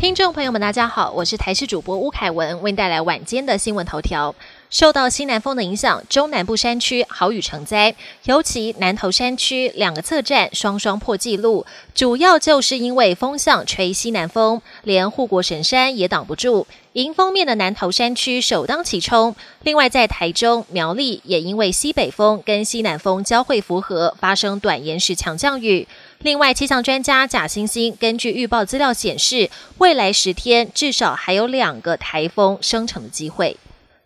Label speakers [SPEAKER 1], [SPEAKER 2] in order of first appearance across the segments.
[SPEAKER 1] 听众朋友们，大家好，我是台视主播吴凯文，为您带来晚间的新闻头条。受到西南风的影响，中南部山区豪雨成灾，尤其南投山区两个侧站双双破纪录，主要就是因为风向吹西南风，连护国神山也挡不住。迎风面的南投山区首当其冲，另外在台中、苗栗也因为西北风跟西南风交汇符合，发生短延时强降雨。另外，气象专家贾星星根据预报资料显示，未来十天至少还有两个台风生成的机会。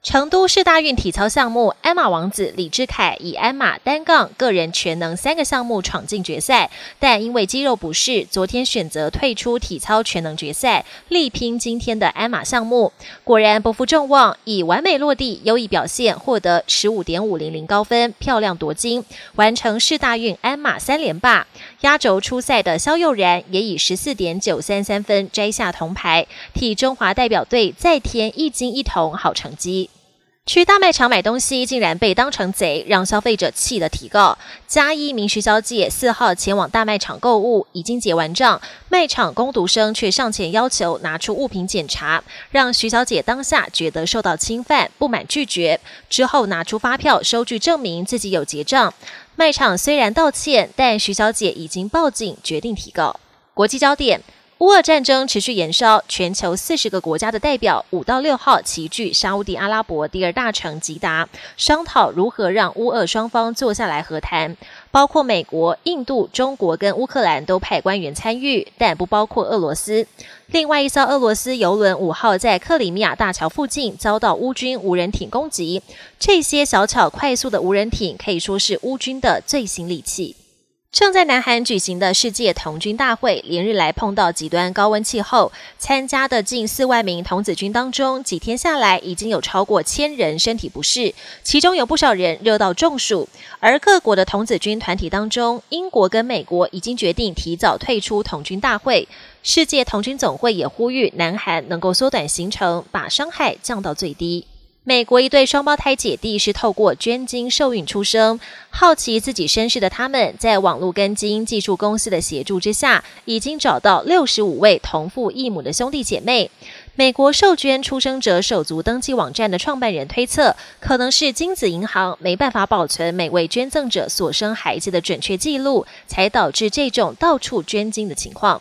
[SPEAKER 1] 成都市大运体操项目，鞍马王子李志凯以鞍马、单杠、个人全能三个项目闯进决赛，但因为肌肉不适，昨天选择退出体操全能决赛，力拼今天的鞍马项目。果然不负众望，以完美落地、优异表现，获得十五点五零零高分，漂亮夺金，完成市大运鞍马三连霸。压轴出赛的肖佑然也以十四点九三三分摘下铜牌，替中华代表队再添一金一铜好成绩。去大卖场买东西竟然被当成贼，让消费者气得提告。加一名徐小姐四号前往大卖场购物，已经结完账，卖场工读生却上前要求拿出物品检查，让徐小姐当下觉得受到侵犯，不满拒绝。之后拿出发票收据证明自己有结账。卖场虽然道歉，但徐小姐已经报警，决定提告。国际焦点。乌俄战争持续延烧，全球四十个国家的代表五到六号齐聚沙地阿拉伯第二大城吉达，商讨如何让乌俄双方坐下来和谈。包括美国、印度、中国跟乌克兰都派官员参与，但不包括俄罗斯。另外一艘俄罗斯游轮五号在克里米亚大桥附近遭到乌军无人艇攻击，这些小巧快速的无人艇可以说是乌军的最新利器。正在南韩举行的世界童军大会，连日来碰到极端高温气候，参加的近四万名童子军当中，几天下来已经有超过千人身体不适，其中有不少人热到中暑。而各国的童子军团体当中，英国跟美国已经决定提早退出童军大会，世界童军总会也呼吁南韩能够缩短行程，把伤害降到最低。美国一对双胞胎姐弟是透过捐精受孕出生，好奇自己身世的他们，在网络跟基因技术公司的协助之下，已经找到六十五位同父异母的兄弟姐妹。美国受捐出生者手足登记网站的创办人推测，可能是精子银行没办法保存每位捐赠者所生孩子的准确记录，才导致这种到处捐精的情况。